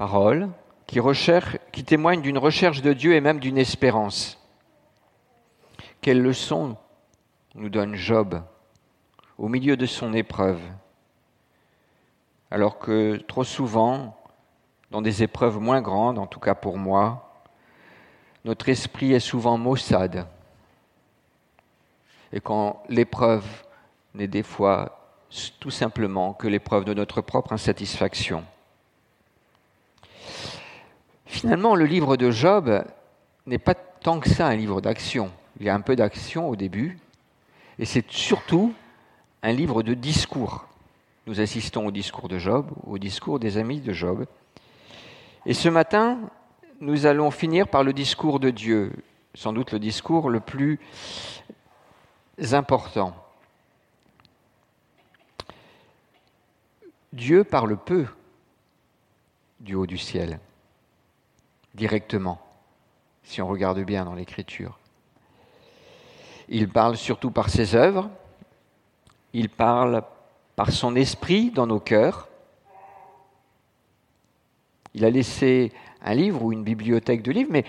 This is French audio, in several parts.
paroles qui, qui témoignent d'une recherche de Dieu et même d'une espérance. Quelle leçon nous donne Job au milieu de son épreuve, alors que trop souvent, dans des épreuves moins grandes, en tout cas pour moi, notre esprit est souvent maussade. Et quand l'épreuve n'est des fois tout simplement que l'épreuve de notre propre insatisfaction. Finalement, le livre de Job n'est pas tant que ça un livre d'action. Il y a un peu d'action au début, et c'est surtout un livre de discours. Nous assistons au discours de Job, au discours des amis de Job. Et ce matin, nous allons finir par le discours de Dieu, sans doute le discours le plus important. Dieu parle peu du haut du ciel, directement, si on regarde bien dans l'Écriture. Il parle surtout par ses œuvres, il parle par son esprit dans nos cœurs. Il a laissé un livre ou une bibliothèque de livres, mais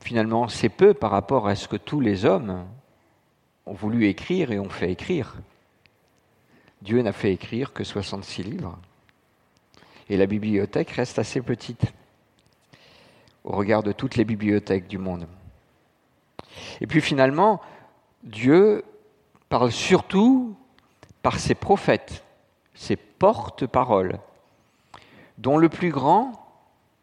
finalement c'est peu par rapport à ce que tous les hommes ont voulu écrire et ont fait écrire. Dieu n'a fait écrire que 66 livres. Et la bibliothèque reste assez petite au regard de toutes les bibliothèques du monde. Et puis finalement, Dieu parle surtout par ses prophètes, ses porte-paroles, dont le plus grand,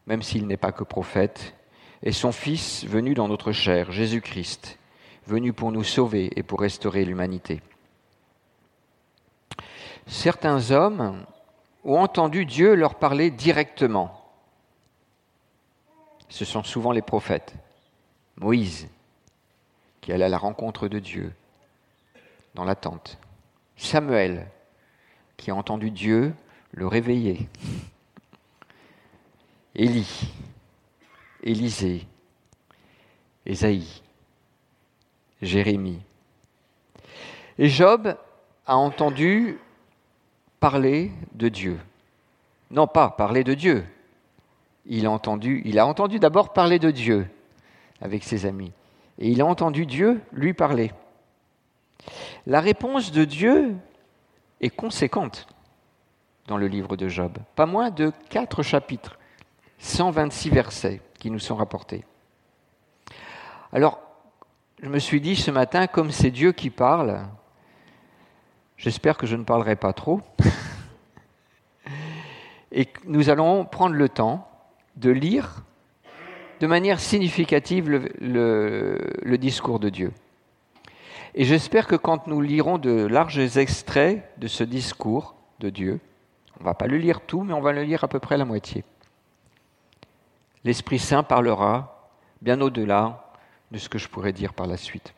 même s'il n'est pas que prophète, est son Fils venu dans notre chair, Jésus-Christ, venu pour nous sauver et pour restaurer l'humanité certains hommes ont entendu Dieu leur parler directement. Ce sont souvent les prophètes. Moïse, qui allait à la rencontre de Dieu dans la tente. Samuel, qui a entendu Dieu le réveiller. Élie, Élisée, Ésaïe, Jérémie. Et Job a entendu parler de Dieu. Non pas parler de Dieu. Il a entendu, il a entendu d'abord parler de Dieu avec ses amis. Et il a entendu Dieu lui parler. La réponse de Dieu est conséquente dans le livre de Job. Pas moins de quatre chapitres, 126 versets qui nous sont rapportés. Alors, je me suis dit ce matin, comme c'est Dieu qui parle, J'espère que je ne parlerai pas trop. Et nous allons prendre le temps de lire de manière significative le, discours de Dieu. Et j'espère que quand nous lirons de larges extraits de ce discours de Dieu, on ne va pas le lire tout, mais on va le lire à peu près la moitié. L'Esprit Saint parlera bien au-delà de ce que je pourrais dire par la suite.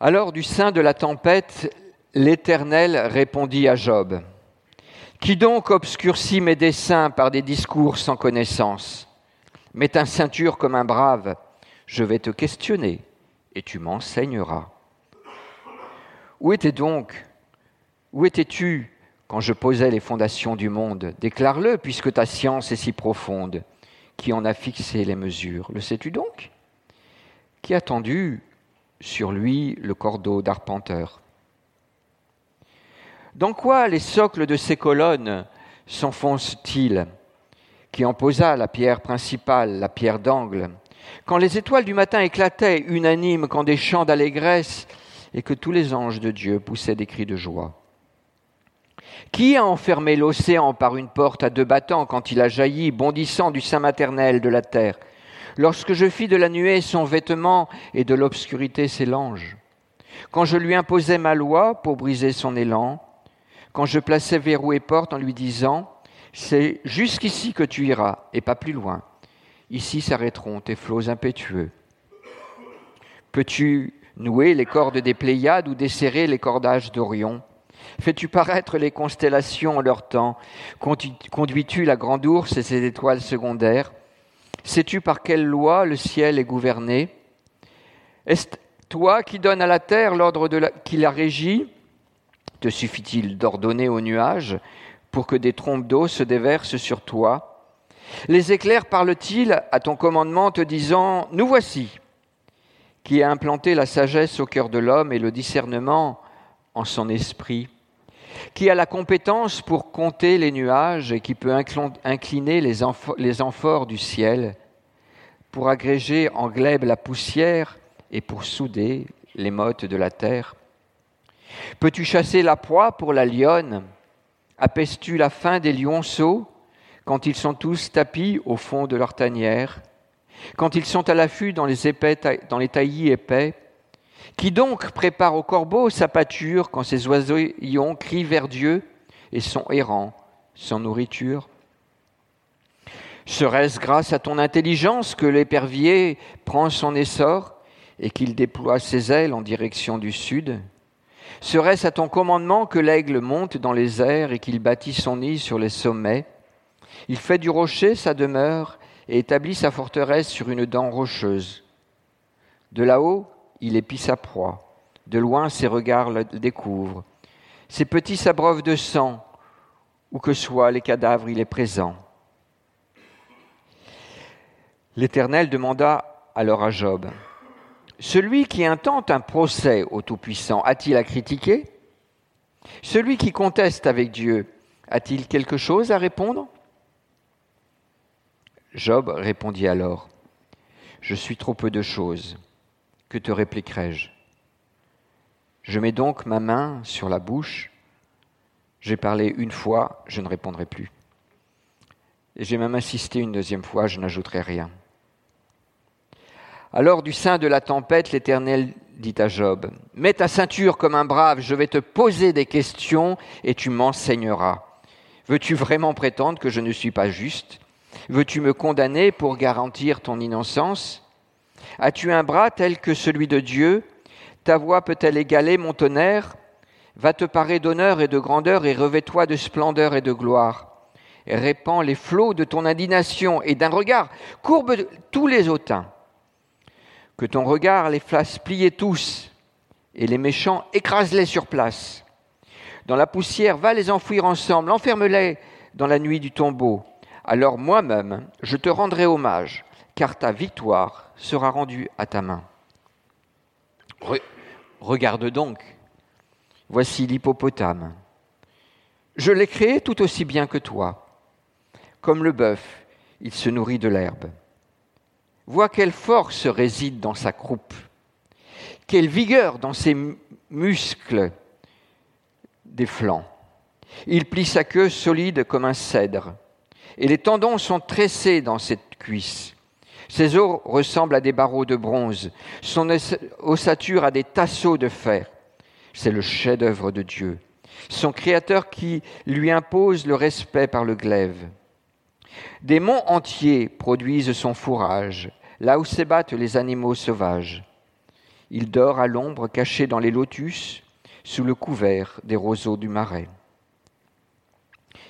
Alors du sein de la tempête, l'Éternel répondit à Job. Qui donc obscurcit mes desseins par des discours sans connaissance? Mets ta ceinture comme un brave, je vais te questionner et tu m'enseigneras. Où étais donc Où étais-tu quand je posais les fondations du monde? Déclare-le, puisque ta science est si profonde. Qui en a fixé les mesures? Le sais-tu donc? Qui a tendu sur lui le cordeau d'arpenteur. Dans quoi les socles de ces colonnes s'enfoncent-ils? Qui en posa la pierre principale, la pierre d'angle? Quand les étoiles du matin éclataient unanimes, quand des chants d'allégresse et que tous les anges de Dieu poussaient des cris de joie. Qui a enfermé l'océan par une porte à deux battants quand il a jailli, bondissant du sein maternel de la terre? Lorsque je fis de la nuée son vêtement et de l'obscurité ses langes, quand je lui imposais ma loi pour briser son élan, quand je plaçais verrou et porte en lui disant, c'est jusqu'ici que tu iras et pas plus loin. Ici s'arrêteront tes flots impétueux. Peux-tu nouer les cordes des Pléiades ou desserrer les cordages d'Orion? Fais-tu paraître les constellations en leur temps? Conduis-tu la grande ours et ses étoiles secondaires? Sais-tu par quelle loi le ciel est gouverné? Est-ce Toi qui donnes à la terre l'ordre qui la régit, te suffit-il d'ordonner aux nuages pour que des trompes d'eau se déversent sur toi? Les éclairs parlent-ils à ton commandement te disant Nous voici! Qui a implanté la sagesse au cœur de l'homme et le discernement en son esprit, qui a la compétence pour compter les nuages et qui peut incliner les, amphores du ciel, pour agréger en glaive la poussière et pour souder les mottes de la terre. Peux-tu chasser la proie pour la lionne? Apaises-tu la faim des lionceaux quand ils sont tous tapis au fond de leur tanière? Quand ils sont à l'affût dans les, dans les taillis épais Qui donc prépare au corbeau sa pâture quand ses oiseaux crient vers Dieu et sont errants sans nourriture? Serait-ce grâce à ton intelligence que l'épervier prend son essor et qu'il déploie ses ailes en direction du sud? Serait-ce à ton commandement que l'aigle monte dans les airs et qu'il bâtit son nid sur les sommets? Il fait du rocher sa demeure et établit sa forteresse sur une dent rocheuse. De là-haut, il épie sa proie. De loin, ses regards le découvrent. Ses petits s'abreuvent de sang. Où que soient les cadavres, il est présent. L'Éternel demanda alors à Job, Celui qui intente un procès au Tout-Puissant a-t-il à critiquer? Celui qui conteste avec Dieu a-t-il quelque chose à répondre? Job répondit alors, Je suis trop peu de choses, que te répliquerai-je? Je mets donc ma main sur la bouche, j'ai parlé une fois, je ne répondrai plus. Et j'ai même insisté une deuxième fois, je n'ajouterai rien. Alors du sein de la tempête, l'Éternel dit à Job, Mets ta ceinture comme un brave, je vais te poser des questions et tu m'enseigneras. Veux-tu vraiment prétendre que je ne suis pas juste? Veux-tu me condamner pour garantir ton innocence? As-tu un bras tel que celui de Dieu? Ta voix peut-elle égaler mon tonnerre? Va te parer d'honneur et de grandeur et revêt-toi de splendeur et de gloire. Répands les flots de ton indignation et d'un regard courbe tous les hautains que ton regard les fasse plier tous, et les méchants écrase-les sur place. Dans la poussière, va les enfouir ensemble, enferme-les dans la nuit du tombeau. Alors moi-même, je te rendrai hommage, car ta victoire sera rendue à ta main. regarde donc, voici l'hippopotame. Je l'ai créé tout aussi bien que toi. Comme le bœuf, il se nourrit de l'herbe. Vois quelle force réside dans sa croupe, quelle vigueur dans ses muscles des flancs. Il plie sa queue solide comme un cèdre, et les tendons sont tressés dans cette cuisse. Ses os ressemblent à des barreaux de bronze, son ossature à des tasseaux de fer. C'est le chef-d'œuvre de Dieu, son Créateur qui lui impose le respect par le glaive. Des monts entiers produisent son fourrage, là où s'ébattent les animaux sauvages. Il dort à l'ombre, caché dans les lotus, sous le couvert des roseaux du marais.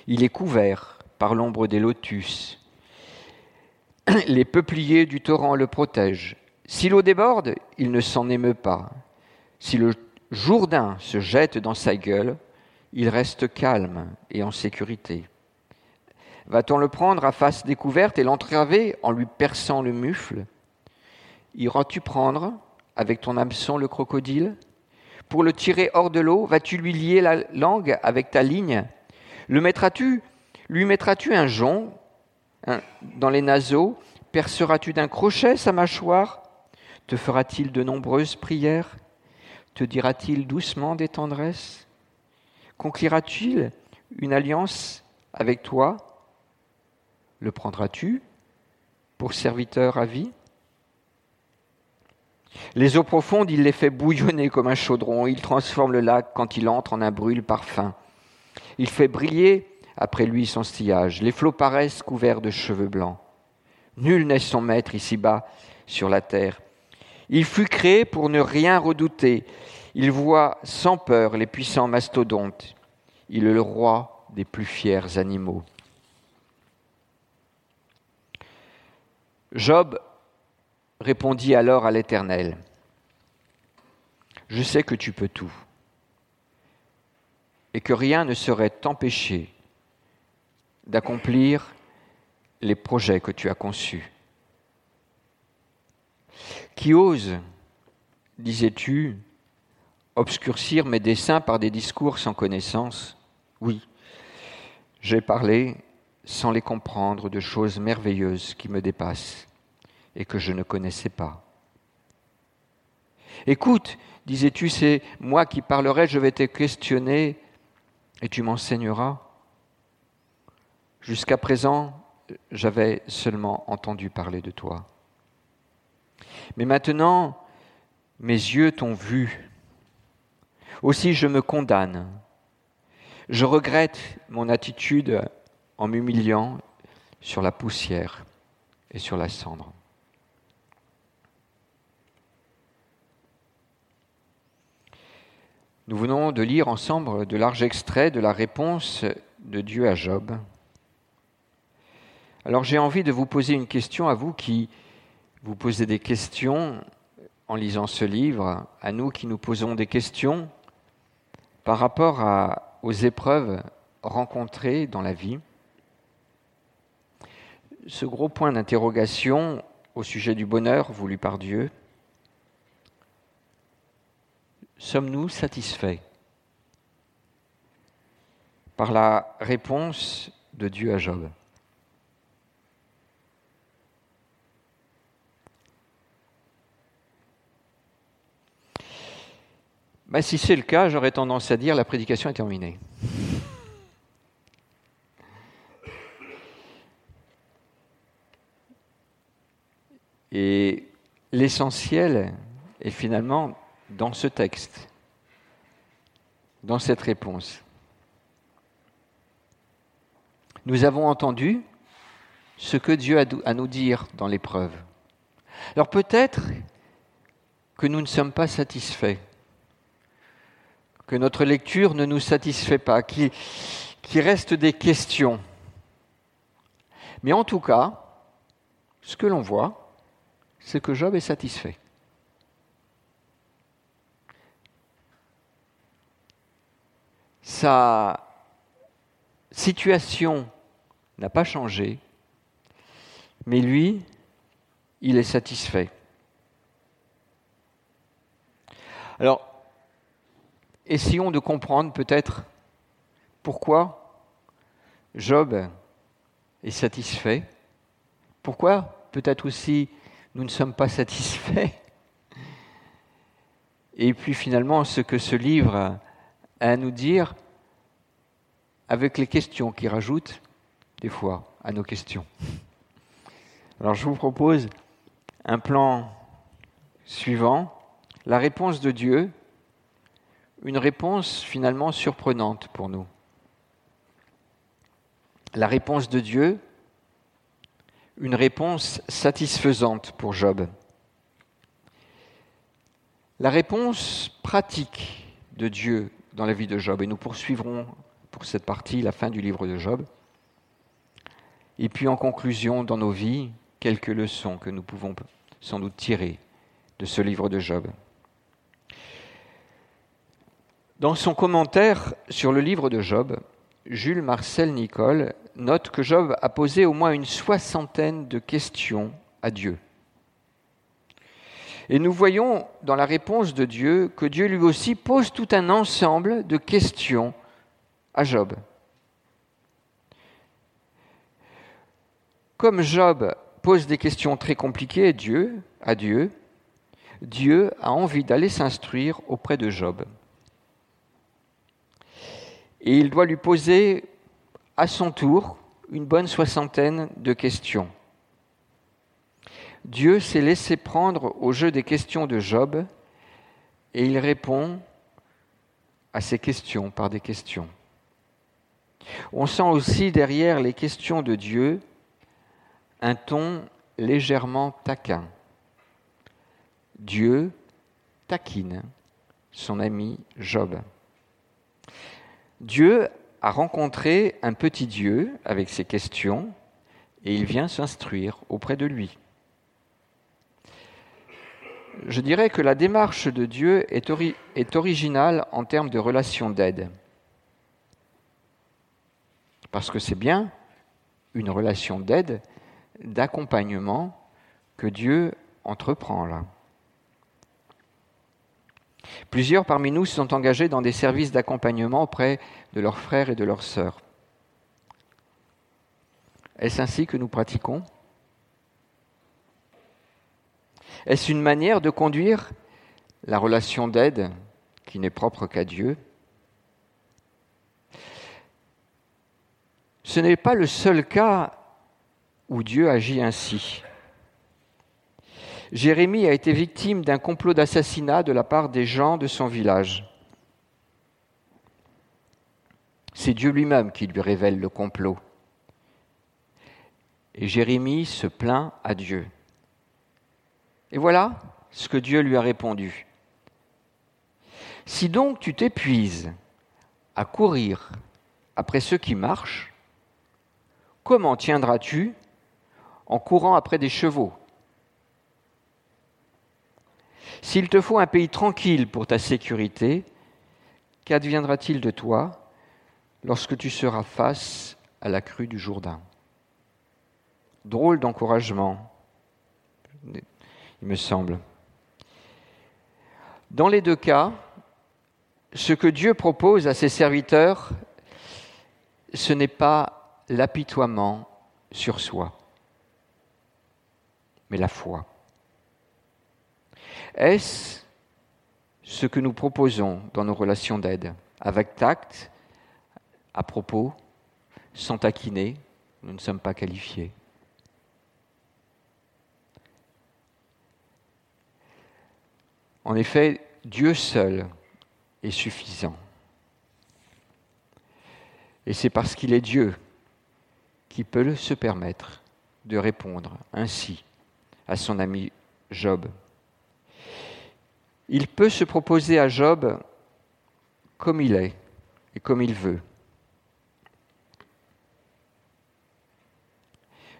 Il est couvert par l'ombre des lotus. Les peupliers du torrent le protègent. Si l'eau déborde, il ne s'en émeut pas. Si le Jourdain se jette dans sa gueule, il reste calme et en sécurité. Va-t-on le prendre à face découverte et l'entraver en lui perçant le mufle? Iras-tu prendre avec ton hameçon le crocodile? Pour le tirer hors de l'eau, vas-tu lui lier la langue avec ta ligne? Le mettras-tu Lui mettras-tu un jonc dans les naseaux Perceras-tu d'un crochet sa mâchoire? Te fera-t-il de nombreuses prières? Te dira-t-il doucement des tendresses? Conclira-t-il une alliance avec toi? Le prendras-tu pour serviteur à vie? Les eaux profondes, il les fait bouillonner comme un chaudron, il transforme le lac quand il entre en un brûle parfum. Il fait briller après lui son sillage, les flots paraissent couverts de cheveux blancs. Nul n'est son maître ici-bas sur la terre. Il fut créé pour ne rien redouter. Il voit sans peur les puissants mastodontes. Il est le roi des plus fiers animaux. Job répondit alors à l'Éternel, Je sais que tu peux tout et que rien ne saurait t'empêcher d'accomplir les projets que tu as conçus. Qui ose, disais-tu, obscurcir mes desseins par des discours sans connaissance? Oui, j'ai parlé sans les comprendre de choses merveilleuses qui me dépassent et que je ne connaissais pas. Écoute, disais-tu, c'est moi qui parlerai, je vais te questionner et tu m'enseigneras. Jusqu'à présent, j'avais seulement entendu parler de toi. Mais maintenant, mes yeux t'ont vu. Aussi je me condamne. Je regrette mon attitude en m'humiliant sur la poussière et sur la cendre. Nous venons de lire ensemble de larges extraits de la réponse de Dieu à Job. Alors j'ai envie de vous poser une question à vous qui vous posez des questions en lisant ce livre, à nous qui nous posons des questions par rapport aux épreuves rencontrées dans la vie. Ce gros point d'interrogation au sujet du bonheur voulu par Dieu, sommes-nous satisfaits par la réponse de Dieu à Job? Ben, Si c'est le cas, j'aurais tendance à dire la prédication est terminée. Et l'essentiel est finalement dans ce texte, dans cette réponse. Nous avons entendu ce que Dieu a à nous dire dans l'épreuve. Alors peut-être que nous ne sommes pas satisfaits, que notre lecture ne nous satisfait pas, qu'il reste des questions. Mais en tout cas, ce que l'on voit, c'est que Job est satisfait. sa situation n'a pas changé, mais lui, il est satisfait. Alors, essayons de comprendre peut-être pourquoi Job est satisfait, pourquoi peut-être aussi nous ne sommes pas satisfaits, et puis finalement ce que ce livre à nous dire avec les questions qui rajoutent des fois à nos questions. Alors je vous propose un plan suivant, la réponse de Dieu, une réponse finalement surprenante pour nous. La réponse de Dieu, une réponse satisfaisante pour Job. La réponse pratique de Dieu dans la vie de Job. Et nous poursuivrons pour cette partie la fin du livre de Job. Et puis en conclusion, dans nos vies, quelques leçons que nous pouvons sans doute tirer de ce livre de Job. Dans son commentaire sur le livre de Job, Jules Marcel Nicole note que Job a posé au moins une soixantaine de questions à Dieu. Et nous voyons dans la réponse de Dieu que Dieu lui aussi pose tout un ensemble de questions à Job. Comme Job pose des questions très compliquées à Dieu, à Dieu, Dieu a envie d'aller s'instruire auprès de Job. Et il doit lui poser à son tour une bonne soixantaine de questions. Dieu s'est laissé prendre au jeu des questions de Job et il répond à ces questions par des questions. On sent aussi derrière les questions de Dieu un ton légèrement taquin. Dieu taquine son ami Job. Dieu a rencontré un petit Dieu avec ses questions et il vient s'instruire auprès de lui. je dirais que la démarche de Dieu est, originale en termes de relation d'aide. Parce que c'est bien une relation d'aide, d'accompagnement que Dieu entreprend là. Plusieurs parmi nous se sont engagés dans des services d'accompagnement auprès de leurs frères et de leurs sœurs. Est-ce ainsi que nous pratiquons? Est-ce une manière de conduire la relation d'aide qui n'est propre qu'à Dieu? Ce n'est pas le seul cas où Dieu agit ainsi. Jérémie a été victime d'un complot d'assassinat de la part des gens de son village. C'est Dieu lui-même qui lui révèle le complot. Et Jérémie se plaint à Dieu. Et voilà ce que Dieu lui a répondu. Si donc tu t'épuises à courir après ceux qui marchent, comment tiendras-tu en courant après des chevaux? S'il te faut un pays tranquille pour ta sécurité, qu'adviendra-t-il de toi lorsque tu seras face à la crue du Jourdain? Drôle d'encouragement, il me semble. Dans les deux cas, ce que Dieu propose à ses serviteurs, ce n'est pas l'apitoiement sur soi, mais la foi. Est-ce ce que nous proposons dans nos relations d'aide, avec tact, à propos, sans taquiner, nous ne sommes pas qualifiés En effet, Dieu seul est suffisant. Et c'est parce qu'il est Dieu qui peut se permettre de répondre ainsi à son ami Job. Il peut se proposer à Job comme il est et comme il veut.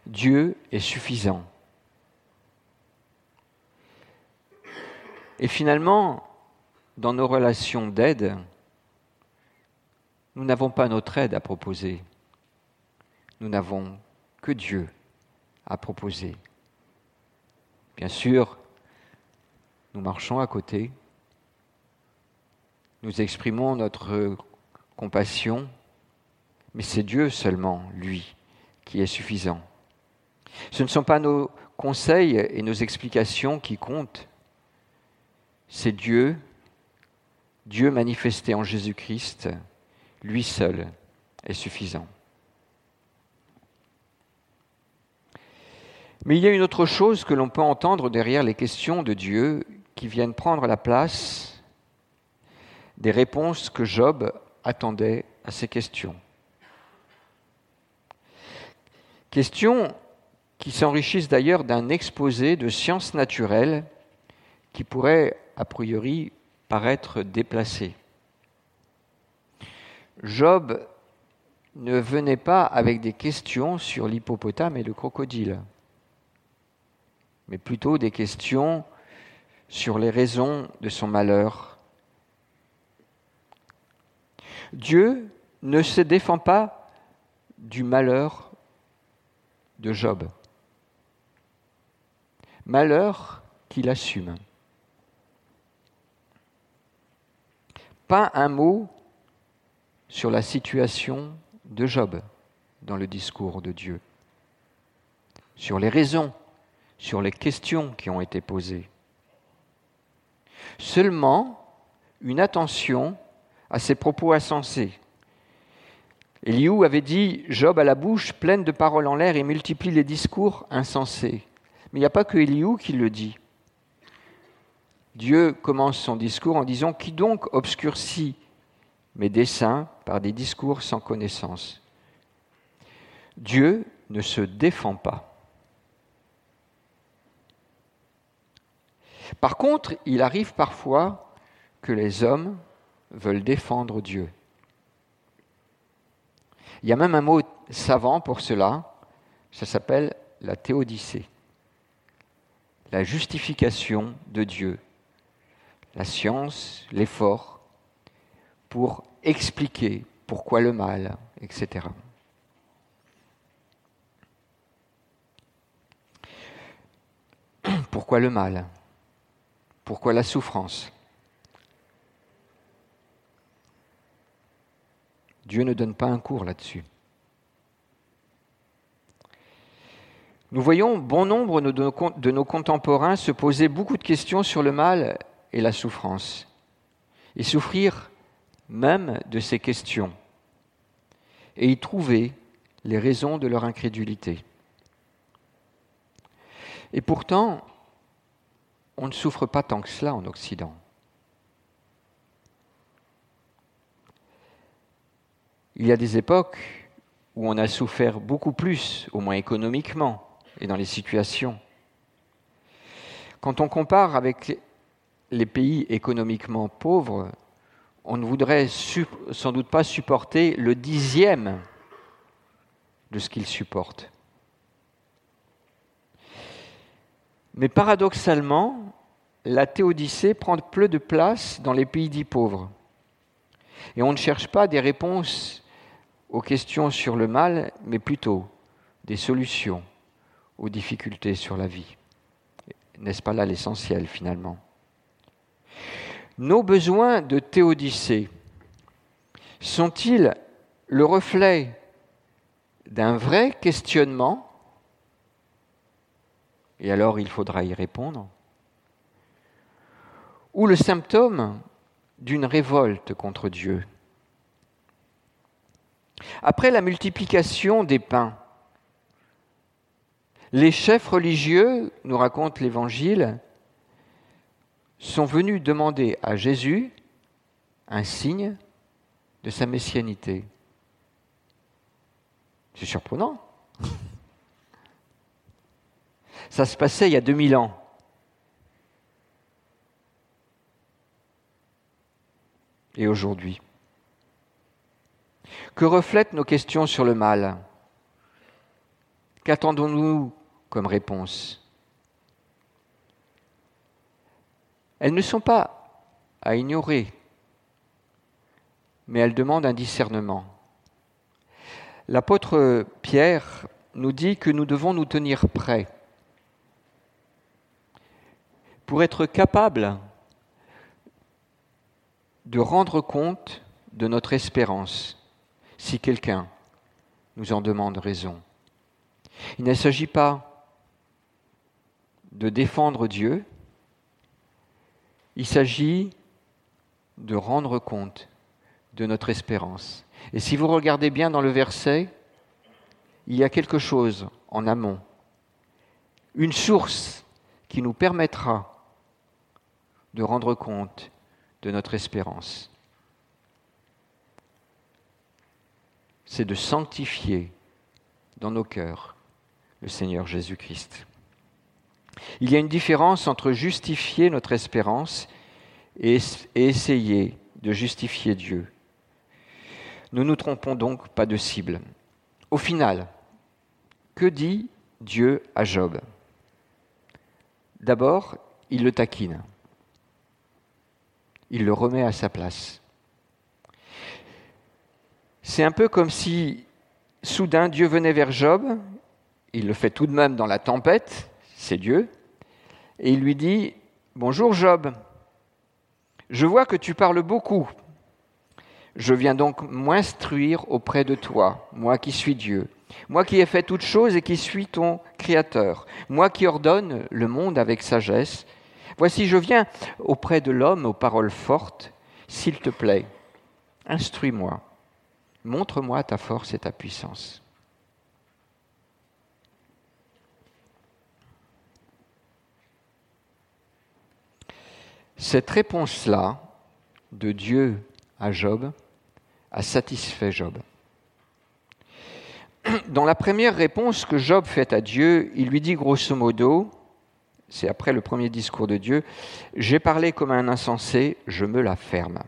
Dieu est suffisant. Et finalement, dans nos relations d'aide, nous n'avons pas notre aide à proposer. Nous n'avons que Dieu à proposer. Bien sûr, nous marchons à côté, nous exprimons notre compassion, mais c'est Dieu seulement, lui, qui est suffisant. Ce ne sont pas nos conseils et nos explications qui comptent, c'est Dieu, Dieu manifesté en Jésus-Christ, lui seul est suffisant. Mais il y a une autre chose que l'on peut entendre derrière les questions de Dieu qui viennent prendre la place des réponses que Job attendait à ces questions. Questions qui s'enrichissent d'ailleurs d'un exposé de sciences naturelles qui pourrait a priori paraître déplacé. Job ne venait pas avec des questions sur l'hippopotame et le crocodile, mais plutôt des questions sur les raisons de son malheur. Dieu ne se défend pas du malheur de Job. Malheur qu'il assume. pas un mot sur la situation de Job dans le discours de Dieu, sur les raisons, sur les questions qui ont été posées. Seulement une attention à ses propos insensés. Eliou avait dit Job a la bouche pleine de paroles en l'air et multiplie les discours insensés. Mais il n'y a pas que Eliou qui le dit. Dieu commence son discours en disant Qui donc obscurcit mes desseins par des discours sans connaissance? Dieu ne se défend pas. Par contre, il arrive parfois que les hommes veulent défendre Dieu. Il y a même un mot savant pour cela, ça s'appelle la théodicée. la justification de Dieu, la science, l'effort, pour expliquer pourquoi le mal, etc. Pourquoi le mal? Pourquoi la souffrance? Dieu ne donne pas un cours là-dessus. Nous voyons bon nombre de nos contemporains se poser beaucoup de questions sur le mal et la souffrance, et souffrir même de ces questions, et y trouver les raisons de leur incrédulité. Et pourtant, on ne souffre pas tant que cela en Occident. Il y a des époques où on a souffert beaucoup plus, au moins économiquement, et dans les situations. Quand on compare avec les pays économiquement pauvres, on ne voudrait sans doute pas supporter le dixième de ce qu'ils supportent. Mais paradoxalement, la théodicée prend peu de place dans les pays dits pauvres. Et on ne cherche pas des réponses aux questions sur le mal, mais plutôt des solutions aux difficultés sur la vie. N'est-ce pas là l'essentiel finalement? Nos besoins de théodicée sont-ils le reflet d'un vrai questionnement Et alors il faudra y répondre. Ou le symptôme d'une révolte contre Dieu Après la multiplication des pains, les chefs religieux, nous raconte l'Évangile, sont venus demander à Jésus un signe de sa messianité. C'est surprenant. Ça se passait il y a 2000 ans. Et aujourd'hui Que reflètent nos questions sur le mal? Qu'attendons-nous comme réponse? Elles ne sont pas à ignorer, mais elles demandent un discernement. L'apôtre Pierre nous dit que nous devons nous tenir prêts pour être capables de rendre compte de notre espérance si quelqu'un nous en demande raison. Il ne s'agit pas de défendre Dieu, il s'agit de rendre compte de notre espérance. Et si vous regardez bien dans le verset, il y a quelque chose en amont, une source qui nous permettra de rendre compte de notre espérance. C'est de sanctifier dans nos cœurs le Seigneur Jésus-Christ. Il y a une différence entre justifier notre espérance et, essayer de justifier Dieu. Ne nous trompons donc pas de cible. Au final, que dit Dieu à Job? D'abord, il le taquine. Il le remet à sa place. C'est un peu comme si soudain Dieu venait vers Job, il le fait tout de même dans la tempête, c'est Dieu, et il lui dit, Bonjour Job, je vois que tu parles beaucoup. Je viens donc m'instruire auprès de toi, moi qui suis Dieu, moi qui ai fait toutes choses et qui suis ton Créateur, moi qui ordonne le monde avec sagesse. Voici, je viens auprès de l'homme aux paroles fortes, s'il te plaît, instruis-moi, montre-moi ta force et ta puissance. Cette réponse-là de Dieu à Job a satisfait Job. Dans la première réponse que Job fait à Dieu, il lui dit grosso modo, c'est après le premier discours de Dieu, J'ai parlé comme un insensé, je me la ferme.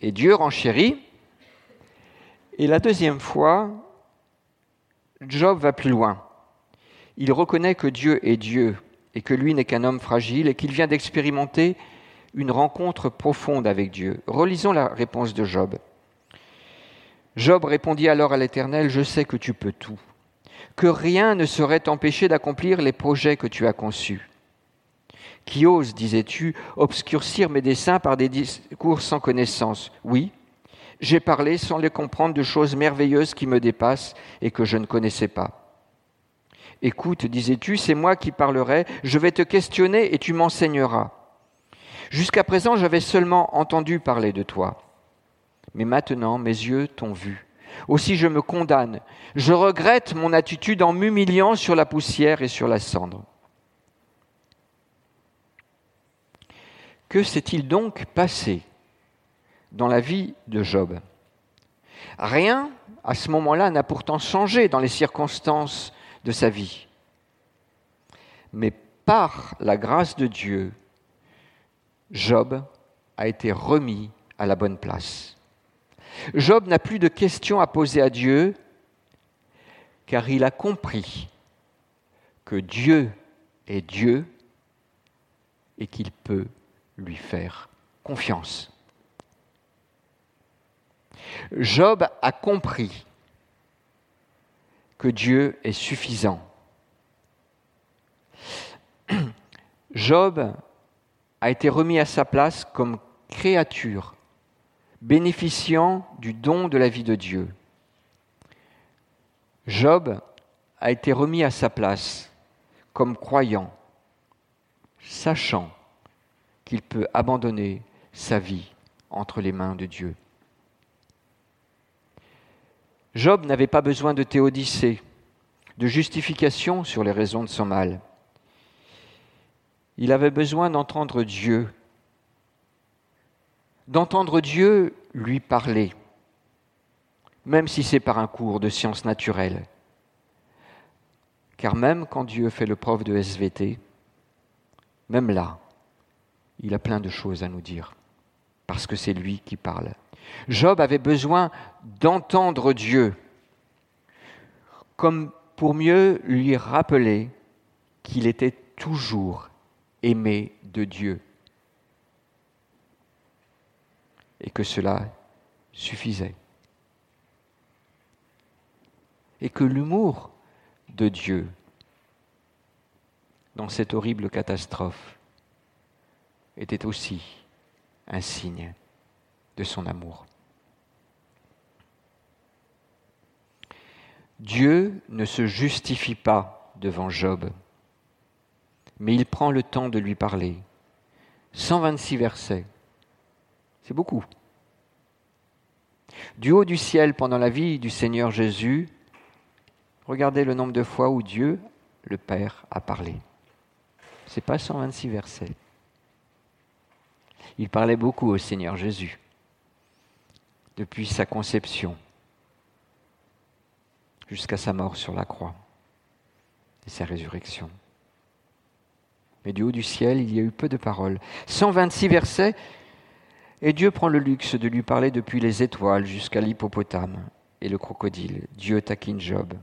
Et Dieu renchérit, et la deuxième fois, Job va plus loin. Il reconnaît que Dieu est Dieu et que lui n'est qu'un homme fragile et qu'il vient d'expérimenter une rencontre profonde avec Dieu. Relisons la réponse de Job. Job répondit alors à l'Éternel, Je sais que tu peux tout, que rien ne saurait t'empêcher d'accomplir les projets que tu as conçus. Qui ose, disais-tu, obscurcir mes desseins par des discours sans connaissance Oui, j'ai parlé sans les comprendre de choses merveilleuses qui me dépassent et que je ne connaissais pas. Écoute, disais-tu, c'est moi qui parlerai, je vais te questionner et tu m'enseigneras. Jusqu'à présent, j'avais seulement entendu parler de toi. Mais maintenant, mes yeux t'ont vu. Aussi je me condamne. Je regrette mon attitude en m'humiliant sur la poussière et sur la cendre. Que s'est-il donc passé dans la vie de Job? Rien, à ce moment-là, n'a pourtant changé dans les circonstances de sa vie. Mais par la grâce de Dieu, Job a été remis à la bonne place. Job n'a plus de questions à poser à Dieu, car il a compris que Dieu est Dieu et qu'il peut lui faire confiance. Job a compris que Dieu est suffisant. Job a été remis à sa place comme créature, bénéficiant du don de la vie de Dieu. Job a été remis à sa place comme croyant, sachant qu'il peut abandonner sa vie entre les mains de Dieu. Job n'avait pas besoin de théodicée, de justification sur les raisons de son mal. Il avait besoin d'entendre Dieu, d'entendre Dieu lui parler, même si c'est par un cours de sciences naturelles. Car même quand Dieu fait le prof de SVT, même là, il a plein de choses à nous dire, parce que c'est lui qui parle. Job avait besoin d'entendre Dieu, comme pour mieux lui rappeler qu'il était toujours aimé de Dieu. Et que cela suffisait. Et que l'humour de Dieu dans cette horrible catastrophe était aussi un signe de son amour. Dieu ne se justifie pas devant Job mais il prend le temps de lui parler. 126 versets. C'est beaucoup. Du haut du ciel, pendant la vie du Seigneur Jésus, regardez le nombre de fois où Dieu, le Père, a parlé. Ce n'est pas 126 versets. Il parlait beaucoup au Seigneur Jésus, depuis sa conception jusqu'à sa mort sur la croix et sa résurrection mais du haut du ciel, il y a eu peu de paroles. 126 versets, et Dieu prend le luxe de lui parler depuis les étoiles jusqu'à l'hippopotame et le crocodile. Dieu taquine Job.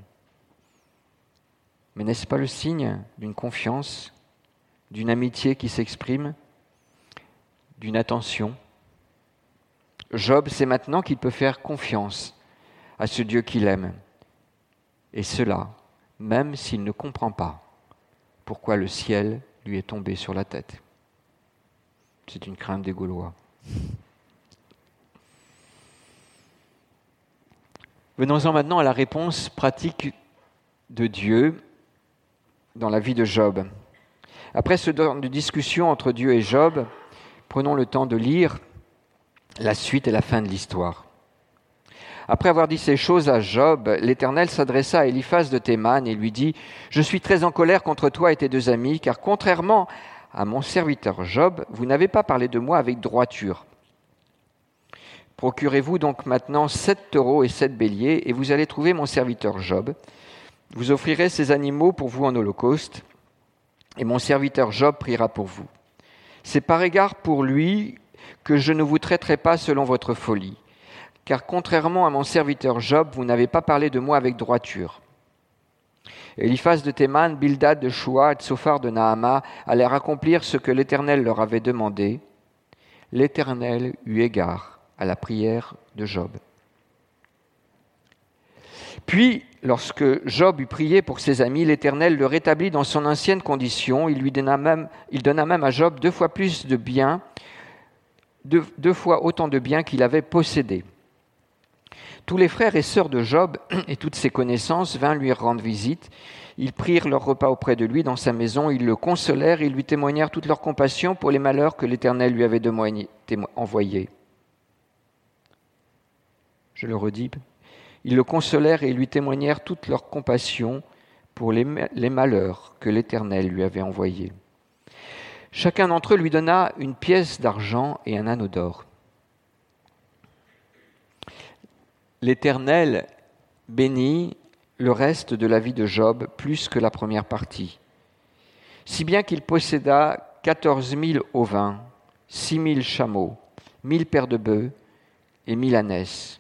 Mais n'est-ce pas le signe d'une confiance, d'une amitié qui s'exprime, d'une attention? Job sait maintenant qu'il peut faire confiance à ce Dieu qu'il aime. Et cela, même s'il ne comprend pas pourquoi le ciel lui est tombé sur la tête. C'est une crainte des Gaulois. Venons-en maintenant à la réponse pratique de Dieu dans la vie de Job. Après ce temps de discussion entre Dieu et Job, prenons le temps de lire la suite et la fin de l'histoire. Après avoir dit ces choses à Job, l'Éternel s'adressa à Eliphaz de Théman et lui dit, Je suis très en colère contre toi et tes deux amis, car contrairement à mon serviteur Job, vous n'avez pas parlé de moi avec droiture. Procurez-vous donc maintenant sept taureaux et sept béliers, et vous allez trouver mon serviteur Job. Vous offrirez ces animaux pour vous en holocauste, et mon serviteur Job priera pour vous. C'est par égard pour lui que je ne vous traiterai pas selon votre folie car contrairement à mon serviteur Job, vous n'avez pas parlé de moi avec droiture. Eliphaz de Théman, Bildad de Shua, Tsophar de Nahama allèrent accomplir ce que l'Éternel leur avait demandé. L'Éternel eut égard à la prière de Job. Puis, lorsque Job eut prié pour ses amis, l'Éternel le rétablit dans son ancienne condition. Il lui donna même, il donna même à Job deux fois plus de biens, deux, deux fois autant de biens qu'il avait possédés. Tous les frères et sœurs de Job et toutes ses connaissances vinrent lui rendre visite. Ils prirent leur repas auprès de lui dans sa maison, ils le consolèrent et lui témoignèrent toute leur compassion pour les malheurs que l'Éternel lui avait envoyés. Je le redis, ils le consolèrent et lui témoignèrent toute leur compassion pour les, les malheurs que l'Éternel lui avait envoyés. Chacun d'entre eux lui donna une pièce d'argent et un anneau d'or. L'Éternel bénit le reste de la vie de Job plus que la première partie, si bien qu'il posséda quatorze mille ovins, six mille chameaux, mille paires de bœufs et mille ânesses.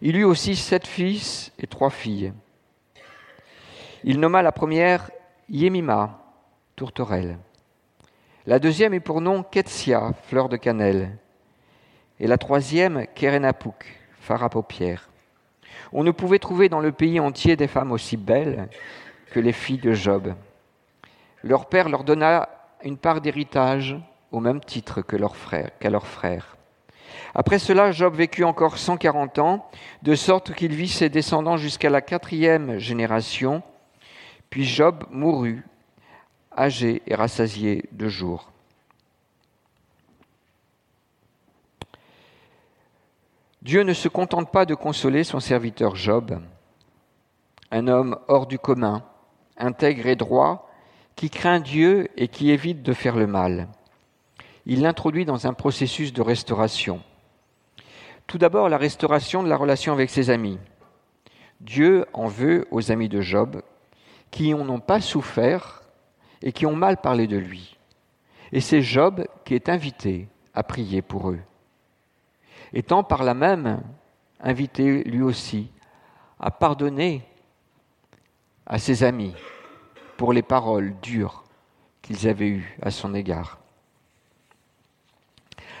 Il eut aussi sept fils et trois filles. Il nomma la première Yemima, tourterelle. La deuxième est pour nom Ketsia, fleur de cannelle. Et la troisième Kerenapouk, phare à paupières. On ne pouvait trouver dans le pays entier des femmes aussi belles que les filles de Job. Leur père leur donna une part d'héritage au même titre que leur frère, qu'à leurs frères. Après cela, Job vécut encore 140 ans, de sorte qu'il vit ses descendants jusqu'à la quatrième génération. Puis Job mourut, âgé et rassasié de jours. Dieu ne se contente pas de consoler son serviteur Job, un homme hors du commun, intègre et droit, qui craint Dieu et qui évite de faire le mal. Il l'introduit dans un processus de restauration. Tout d'abord, la restauration de la relation avec ses amis. Dieu en veut aux amis de Job qui n'en ont pas souffert et qui ont mal parlé de lui. Et c'est Job qui est invité à prier pour eux étant par là même invité lui aussi à pardonner à ses amis pour les paroles dures qu'ils avaient eues à son égard.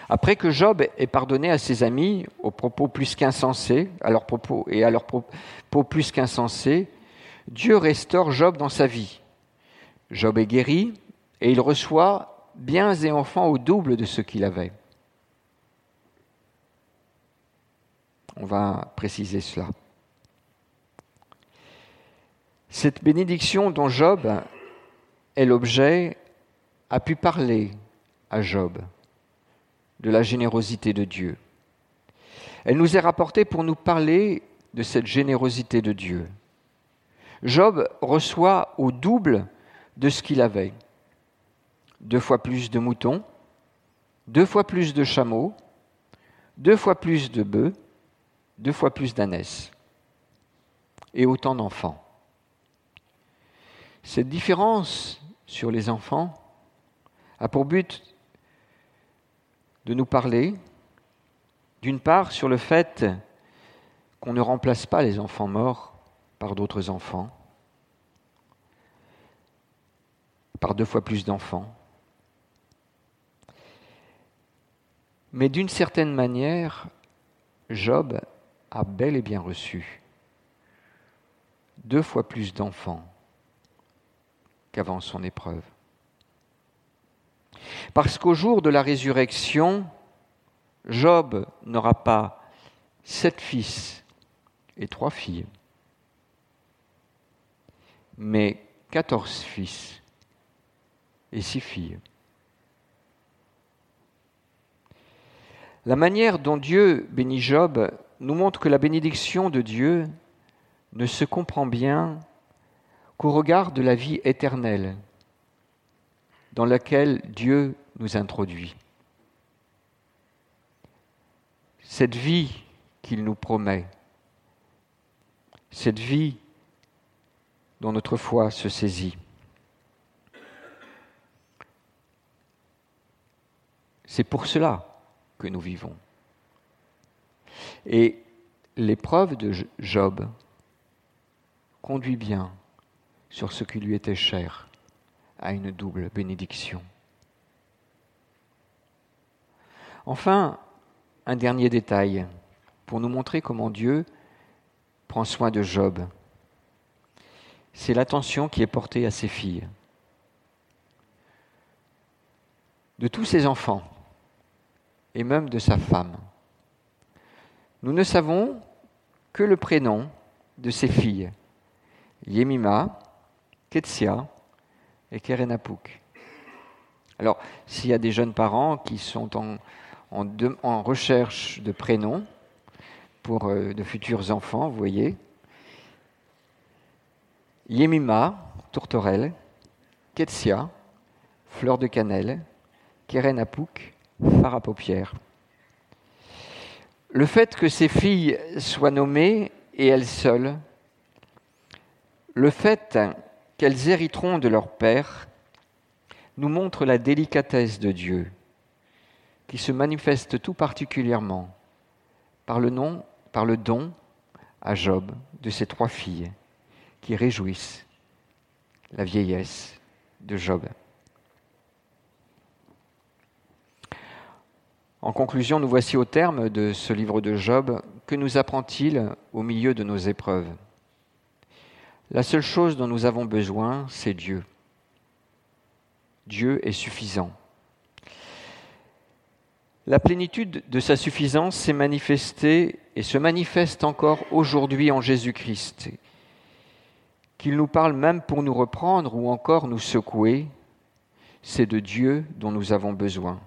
Après que Job ait pardonné à ses amis aux propos plus qu'insensés, à leurs propos et à leurs propos plus qu'insensés, Dieu restaure Job dans sa vie. Job est guéri et il reçoit biens et enfants au double de ce qu'il avait. On va préciser cela. Cette bénédiction dont Job est l'objet a pu parler à Job de la générosité de Dieu. Elle nous est rapportée pour nous parler de cette générosité de Dieu. Job reçoit au double de ce qu'il avait. Deux fois plus de moutons, deux fois plus de chameaux, deux fois plus de bœufs, deux fois plus d'ânesses et autant d'enfants. Cette différence sur les enfants a pour but de nous parler, d'une part, sur le fait qu'on ne remplace pas les enfants morts par d'autres enfants, par deux fois plus d'enfants. Mais d'une certaine manière, Job a bel et bien reçu deux fois plus d'enfants qu'avant son épreuve. Parce qu'au jour de la résurrection, Job n'aura pas sept fils et trois filles, mais quatorze fils et six filles. La manière dont Dieu bénit Job nous montre que la bénédiction de Dieu ne se comprend bien qu'au regard de la vie éternelle dans laquelle Dieu nous introduit. Cette vie qu'il nous promet, cette vie dont notre foi se saisit. C'est pour cela que nous vivons. Et l'épreuve de Job conduit bien sur ce qui lui était cher, à une double bénédiction. Enfin, un dernier détail pour nous montrer comment Dieu prend soin de Job. C'est l'attention qui est portée à ses filles. De tous ses enfants, et même de sa femme. Nous ne savons que le prénom de ses filles, Yemima, Ketsia et Kerenapuk. Alors, s'il y a des jeunes parents qui sont en, recherche de prénoms pour euh, de futurs enfants, vous voyez, Yemima, tourterelle, Ketsia, fleur de cannelle, Kerenapuk, phare à paupières. Le fait que ces filles soient nommées et elles seules, le fait qu'elles hériteront de leur père, nous montre la délicatesse de Dieu, qui se manifeste tout particulièrement par le, nom, par le don à Job de ces trois filles qui réjouissent la vieillesse de Job. En conclusion, nous voici au terme de ce livre de Job. Que nous apprend-il au milieu de nos épreuves? La seule chose dont nous avons besoin, c'est Dieu. Dieu est suffisant. La plénitude de sa suffisance s'est manifestée et se manifeste encore aujourd'hui en Jésus-Christ. Qu'il nous parle même pour nous reprendre ou encore nous secouer, c'est de Dieu dont nous avons besoin.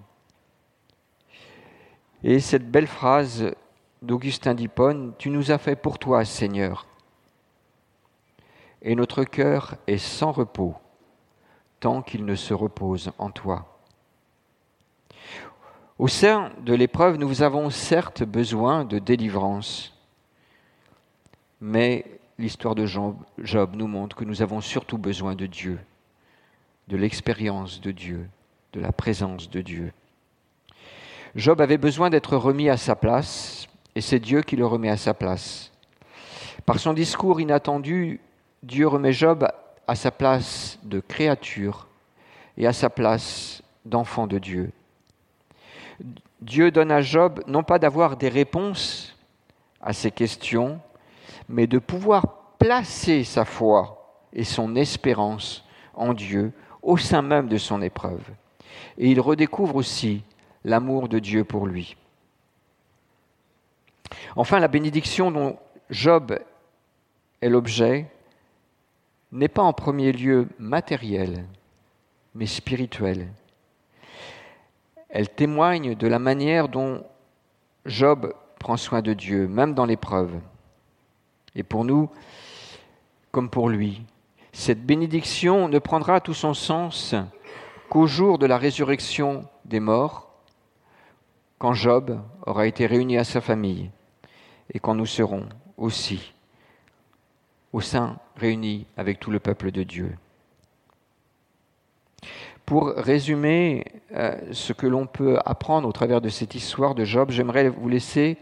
Et cette belle phrase d'Augustin d'Hippone, Tu nous as fait pour toi, Seigneur. Et notre cœur est sans repos tant qu'il ne se repose en toi. Au sein de l'épreuve, nous avons certes besoin de délivrance, mais l'histoire de Job nous montre que nous avons surtout besoin de Dieu, de l'expérience de Dieu, de la présence de Dieu. Job avait besoin d'être remis à sa place, et c'est Dieu qui le remet à sa place. Par son discours inattendu, Dieu remet Job à sa place de créature et à sa place d'enfant de Dieu. Dieu donne à Job non pas d'avoir des réponses à ses questions, mais de pouvoir placer sa foi et son espérance en Dieu au sein même de son épreuve. Et il redécouvre aussi l'amour de Dieu pour lui. Enfin, la bénédiction dont Job est l'objet n'est pas en premier lieu matérielle, mais spirituelle. Elle témoigne de la manière dont Job prend soin de Dieu, même dans l'épreuve. Et pour nous, comme pour lui, cette bénédiction ne prendra tout son sens qu'au jour de la résurrection des morts, quand Job aura été réuni à sa famille et quand nous serons aussi au sein réunis avec tout le peuple de Dieu. Pour résumer euh, ce que l'on peut apprendre au travers de cette histoire de Job, j'aimerais vous laisser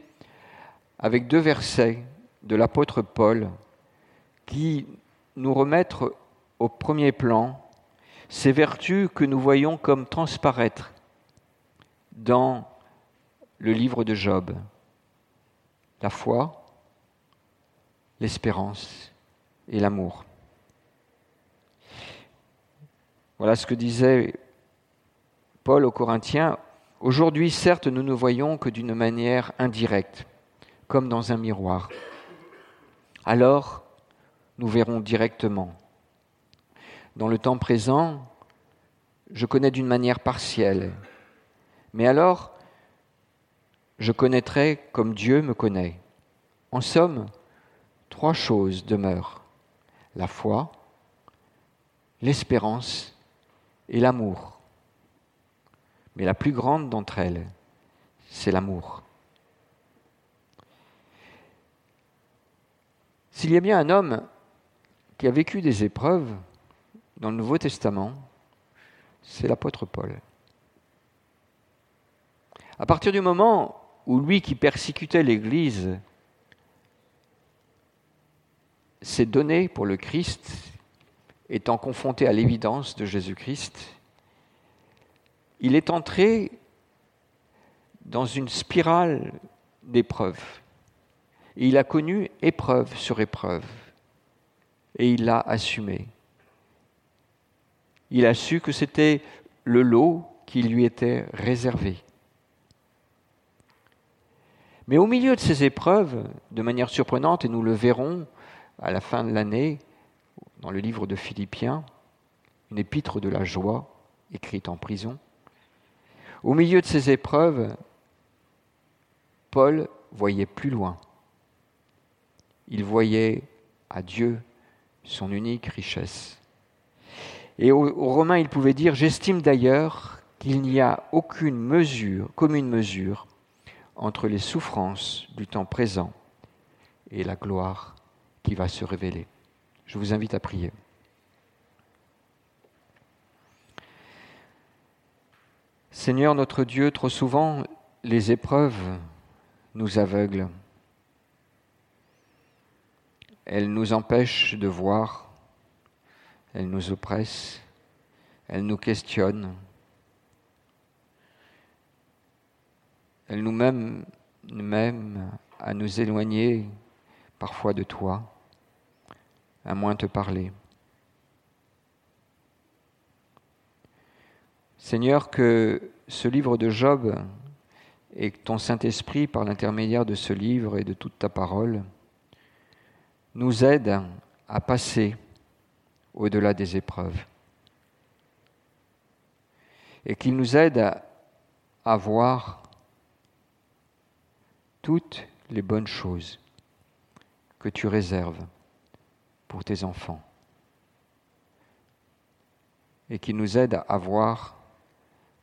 avec deux versets de l'apôtre Paul qui nous remettent au premier plan ces vertus que nous voyons comme transparaître dans le livre de Job. La foi, l'espérance et l'amour. Voilà ce que disait Paul aux Corinthiens. Aujourd'hui, certes, nous ne voyons que d'une manière indirecte, comme dans un miroir. Alors, nous verrons directement. Dans le temps présent, je connais d'une manière partielle. Mais alors, je connaîtrai comme Dieu me connaît. En somme, trois choses demeurent. La foi, l'espérance et l'amour. Mais la plus grande d'entre elles, c'est l'amour. S'il y a bien un homme qui a vécu des épreuves dans le Nouveau Testament, c'est l'apôtre Paul. À partir du moment où lui qui persécutait l'Église s'est donné pour le Christ étant confronté à l'évidence de Jésus-Christ, il est entré dans une spirale d'épreuves. Il a connu épreuve sur épreuve et il l'a assumé. Il a su que c'était le lot qui lui était réservé. Mais au milieu de ces épreuves, de manière surprenante, et nous le verrons à la fin de l'année, dans le livre de Philippiens, une épître de la joie écrite en prison, au milieu de ces épreuves, Paul voyait plus loin. Il voyait à Dieu son unique richesse. Et aux, Romains, il pouvait dire, j'estime d'ailleurs qu'il n'y a aucune mesure, commune mesure, entre les souffrances du temps présent et la gloire qui va se révéler. Je vous invite à prier. Seigneur notre Dieu, trop souvent les épreuves nous aveuglent. Elles nous empêchent de voir, elles nous oppressent, elles nous questionnent, elles nous même à nous éloigner parfois de toi, à moins te parler. Seigneur, que ce livre de Job et que ton Saint-Esprit, par l'intermédiaire de ce livre et de toute ta parole, nous aide à passer au-delà des épreuves. Et qu'il nous aide à, à voir toutes les bonnes choses que tu réserves pour tes enfants. Et qu'il nous aide à voir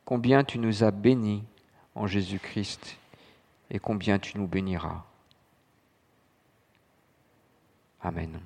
combien tu nous as bénis en Jésus-Christ et combien tu nous béniras. Amen.